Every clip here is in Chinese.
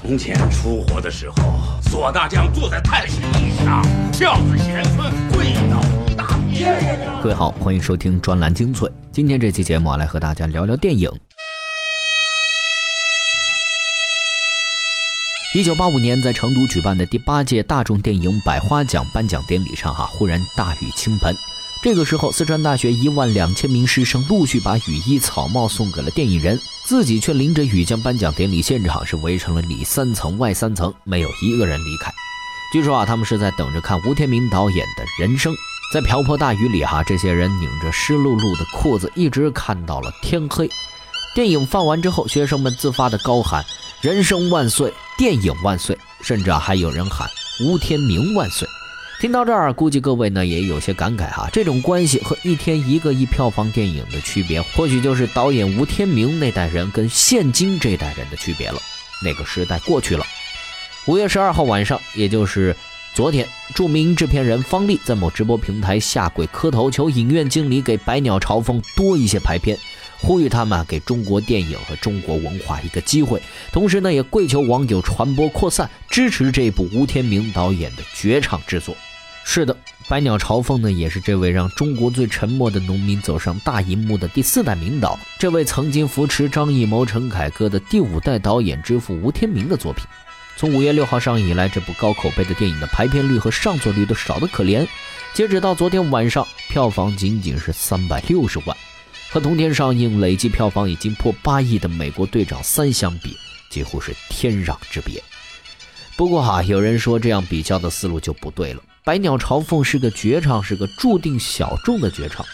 从前出火的时候，索大将坐在太师椅上，孝子贤孙跪倒一大片。各位好，欢迎收听专栏精粹。今天这期节目，来和大家聊聊电影。一九八五年，在成都举办的第八届大众电影百花奖颁奖典礼上，哈，忽然大雨倾盆。这个时候，四川大学一万两千名师生陆续把雨衣、草帽送给了电影人，自己却淋着雨将颁奖典礼现场是围成了里三层外三层，没有一个人离开。据说啊，他们是在等着看吴天明导演的人生。在瓢泼大雨里，哈，这些人拧着湿漉漉的裤子，一直看到了天黑。电影放完之后，学生们自发的高喊“人生万岁，电影万岁”，甚至还有人喊“吴天明万岁”。听到这儿，估计各位呢也有些感慨哈，这种关系和一天一个亿票房电影的区别，或许就是导演吴天明那代人跟现今这代人的区别了。那个时代过去了。五月十二号晚上，也就是昨天，著名制片人方丽在某直播平台下跪磕头，求影院经理给百鸟朝凤多一些排片，呼吁他们给中国电影和中国文化一个机会。同时呢，也跪求网友传播扩散，支持这部吴天明导演的绝唱之作。是的，百鸟朝凤呢，也是这位让中国最沉默的农民走上大荧幕的第四代名导。这位曾经扶持张艺谋、陈凯歌的第五代导演之父吴天明的作品。从五月六号上映以来，这部高口碑的电影的排片率和上座率都少得可怜。截止到昨天晚上，票房仅仅是三百六十万，和同天上映累计票房已经破八亿的《美国队长三》相比，几乎是天壤之别。不过哈，有人说这样比较的思路就不对了。百鸟朝凤是个绝唱，是个注定小众的绝唱。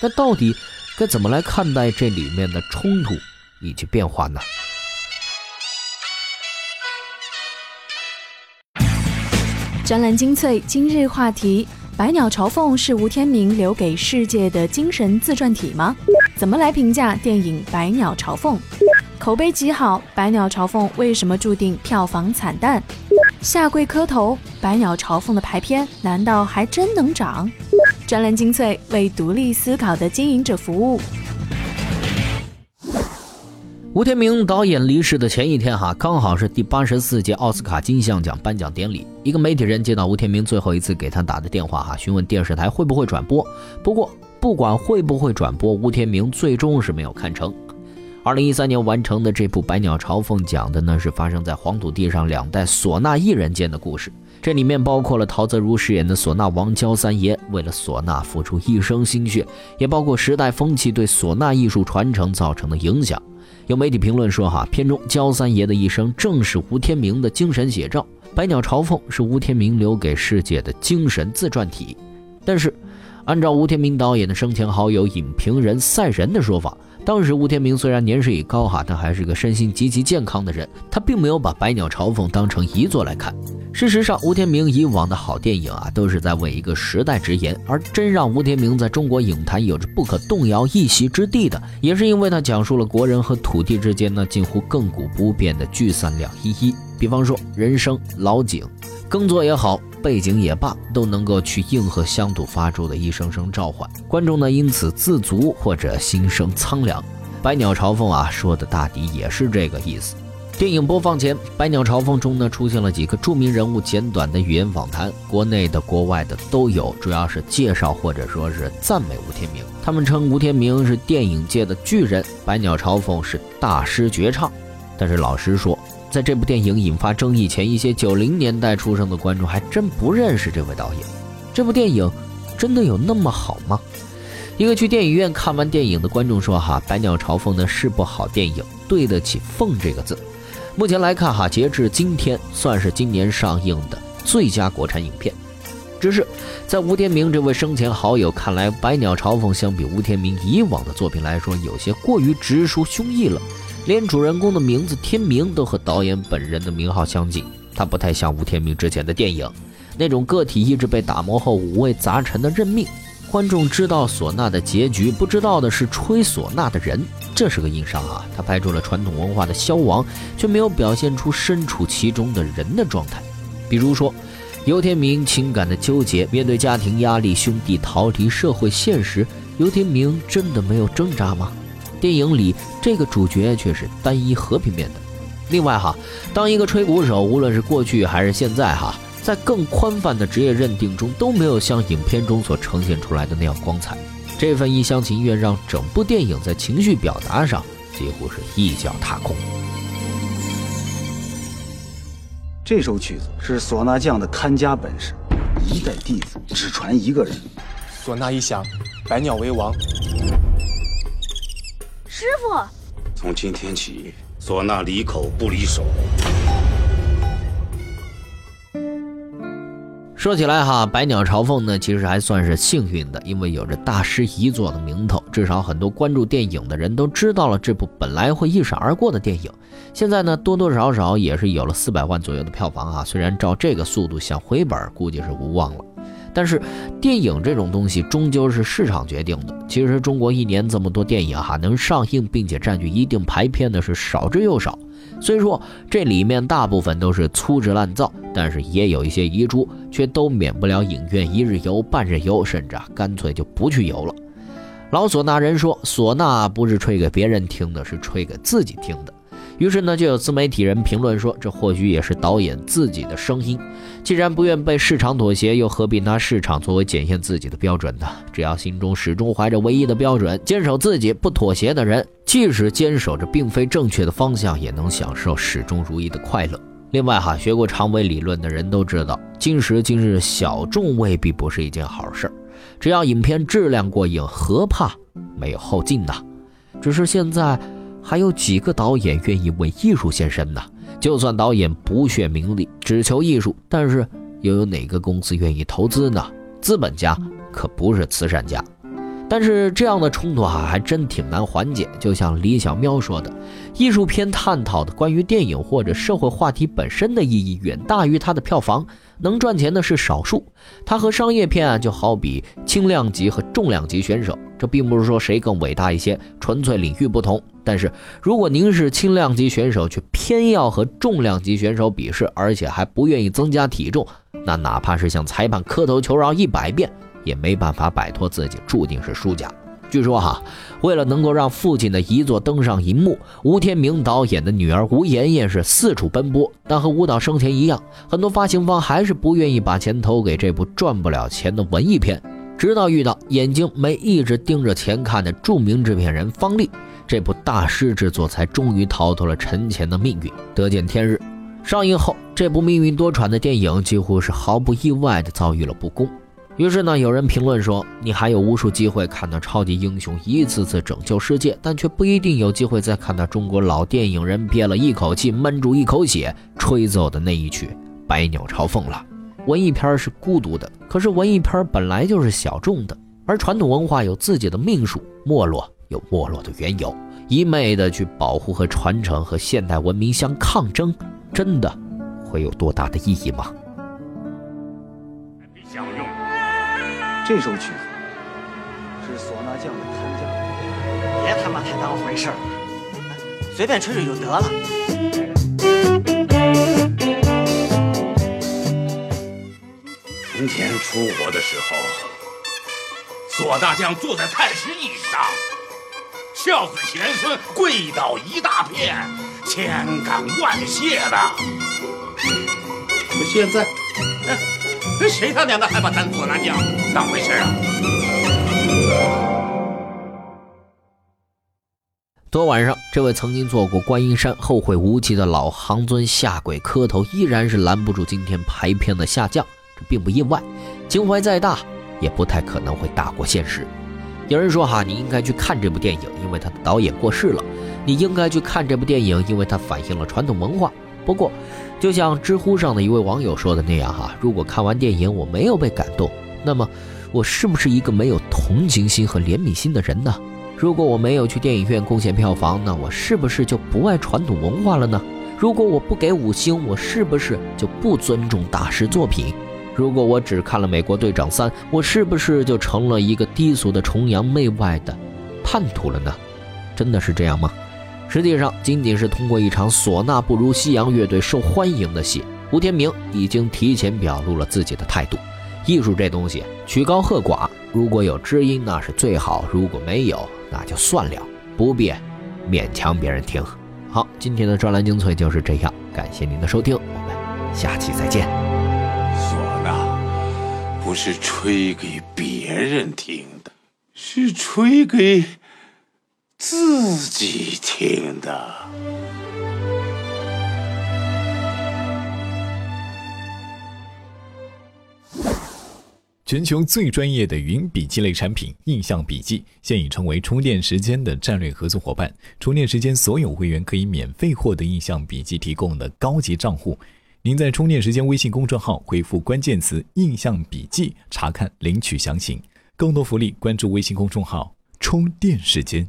那到底该怎么来看待这里面的冲突以及变化呢？专栏精粹今日话题：百鸟朝凤是吴天明留给世界的精神自传体吗？怎么来评价电影《百鸟朝凤》？口碑极好，《百鸟朝凤》为什么注定票房惨淡？下跪磕头，百鸟朝凤的排片难道还真能涨？专栏精粹为独立思考的经营者服务。吴天明导演离世的前一天，哈，刚好是第八十四届奥斯卡金像奖颁奖典礼。一个媒体人接到吴天明最后一次给他打的电话，哈，询问电视台会不会转播。不过，不管会不会转播，吴天明最终是没有看成。二零一三年完成的这部《百鸟朝凤》讲的呢是发生在黄土地上两代唢呐艺人间的故事。这里面包括了陶泽如饰演的唢呐王焦三爷为了唢呐付出一生心血，也包括时代风气对唢呐艺术传承造成的影响。有媒体评论说，哈，片中焦三爷的一生正是吴天明的精神写照，《百鸟朝凤》是吴天明留给世界的精神自传体。但是，按照吴天明导演的生前好友影评人赛仁的说法。当时吴天明虽然年事已高哈，但还是个身心极其健康的人。他并没有把《百鸟朝凤》当成遗作来看。事实上，吴天明以往的好电影啊，都是在为一个时代直言。而真让吴天明在中国影坛有着不可动摇一席之地的，也是因为他讲述了国人和土地之间那近乎亘古不变的聚散两依依。比方说人生、老井、耕作也好。背景也罢，都能够去应和乡土发出的一声声召唤，观众呢因此自足或者心生苍凉。百鸟朝凤啊，说的大抵也是这个意思。电影播放前，百鸟朝凤中呢出现了几个著名人物简短的语言访谈，国内的、国外的都有，主要是介绍或者说是赞美吴天明。他们称吴天明是电影界的巨人，百鸟朝凤是大师绝唱。但是老实说。在这部电影引发争议前，一些九零年代出生的观众还真不认识这位导演。这部电影真的有那么好吗？一个去电影院看完电影的观众说：“哈，《百鸟朝凤》呢是部好电影，对得起‘凤’这个字。”目前来看，哈，截至今天算是今年上映的最佳国产影片。只是在吴天明这位生前好友看来，《百鸟朝凤》相比吴天明以往的作品来说，有些过于直抒胸臆了。连主人公的名字天明都和导演本人的名号相近，他不太像吴天明之前的电影那种个体意志被打磨后五味杂陈的认命。观众知道唢呐的结局，不知道的是吹唢呐的人，这是个硬伤啊！他拍出了传统文化的消亡，却没有表现出身处其中的人的状态。比如说，尤天明情感的纠结，面对家庭压力、兄弟逃离社会现实，尤天明真的没有挣扎吗？电影里这个主角却是单一和平面的，另外哈，当一个吹鼓手，无论是过去还是现在哈，在更宽泛的职业认定中，都没有像影片中所呈现出来的那样光彩。这份一厢情愿，让整部电影在情绪表达上几乎是一脚踏空。这首曲子是唢呐匠的看家本事，一代弟子只传一个人。唢呐一响，百鸟为王。师傅，从今天起，唢呐离口不离手。说起来哈，百鸟朝凤呢，其实还算是幸运的，因为有着大师遗作的名头，至少很多关注电影的人都知道了这部本来会一闪而过的电影。现在呢，多多少少也是有了四百万左右的票房啊。虽然照这个速度想回本，估计是无望了。但是电影这种东西终究是市场决定的。其实中国一年这么多电影哈，能上映并且占据一定排片的是少之又少。虽说这里面大部分都是粗制滥造，但是也有一些遗珠，却都免不了影院一日游、半日游，甚至啊干脆就不去游了。老唢呐人说，唢呐不是吹给别人听的，是吹给自己听的。于是呢，就有自媒体人评论说，这或许也是导演自己的声音。既然不愿被市场妥协，又何必拿市场作为检验自己的标准呢？只要心中始终怀着唯一的标准，坚守自己不妥协的人，即使坚守着并非正确的方向，也能享受始终如一的快乐。另外哈，学过长尾理论的人都知道，今时今日小众未必不是一件好事儿。只要影片质量过硬，何怕没有后劲呢？只是现在。还有几个导演愿意为艺术献身呢？就算导演不屑名利，只求艺术，但是又有哪个公司愿意投资呢？资本家可不是慈善家。但是这样的冲突啊，还真挺难缓解。就像李小喵说的，艺术片探讨的关于电影或者社会话题本身的意义，远大于它的票房。能赚钱的是少数。它和商业片啊，就好比轻量级和重量级选手。这并不是说谁更伟大一些，纯粹领域不同。但是如果您是轻量级选手，却偏要和重量级选手比试，而且还不愿意增加体重，那哪怕是向裁判磕头求饶一百遍。也没办法摆脱自己，注定是输家。据说哈，为了能够让父亲的遗作登上银幕，吴天明导演的女儿吴妍妍是四处奔波。但和舞蹈生前一样，很多发行方还是不愿意把钱投给这部赚不了钱的文艺片。直到遇到眼睛没一直盯着钱看的著名制片人方丽，这部大师之作才终于逃脱了沉潜的命运，得见天日。上映后，这部命运多舛的电影几乎是毫不意外地遭遇了不公。于是呢，有人评论说：“你还有无数机会看到超级英雄一次次拯救世界，但却不一定有机会再看到中国老电影人憋了一口气、闷住一口血吹奏的那一曲《百鸟朝凤》了。”文艺片是孤独的，可是文艺片本来就是小众的，而传统文化有自己的命数，没落有没落的缘由，一昧的去保护和传承和现代文明相抗争，真的会有多大的意义吗？这首曲子是唢呐匠的看家，别他妈太当回事儿了，随便吹吹就得了。从前出国的时候，唢呐匠坐在太师椅上，孝子贤孙跪倒一大片，千感万谢的。可现在，谁他娘的还把咱唢呐匠？当回事啊！昨晚上，这位曾经做过观音山后会无期的老行尊下跪磕头，依然是拦不住今天排片的下降。这并不意外，情怀再大，也不太可能会大过现实。有人说：“哈，你应该去看这部电影，因为他的导演过世了。你应该去看这部电影，因为它反映了传统文化。”不过，就像知乎上的一位网友说的那样，哈，如果看完电影我没有被感动。那么，我是不是一个没有同情心和怜悯心的人呢？如果我没有去电影院贡献票房，那我是不是就不爱传统文化了呢？如果我不给五星，我是不是就不尊重大师作品？如果我只看了《美国队长三》，我是不是就成了一个低俗的崇洋媚外的叛徒了呢？真的是这样吗？实际上，仅仅是通过一场唢呐不如西洋乐队受欢迎的戏，吴天明已经提前表露了自己的态度。艺术这东西，曲高和寡，如果有知音那是最好，如果没有，那就算了，不必勉强别人听。好，今天的专栏精粹就是这样，感谢您的收听，我们下期再见。不是吹给别人听的，是吹给自己听的。全球最专业的云笔记类产品印象笔记，现已成为充电时间的战略合作伙伴。充电时间所有会员可以免费获得印象笔记提供的高级账户。您在充电时间微信公众号回复关键词“印象笔记”，查看领取详情。更多福利，关注微信公众号“充电时间”。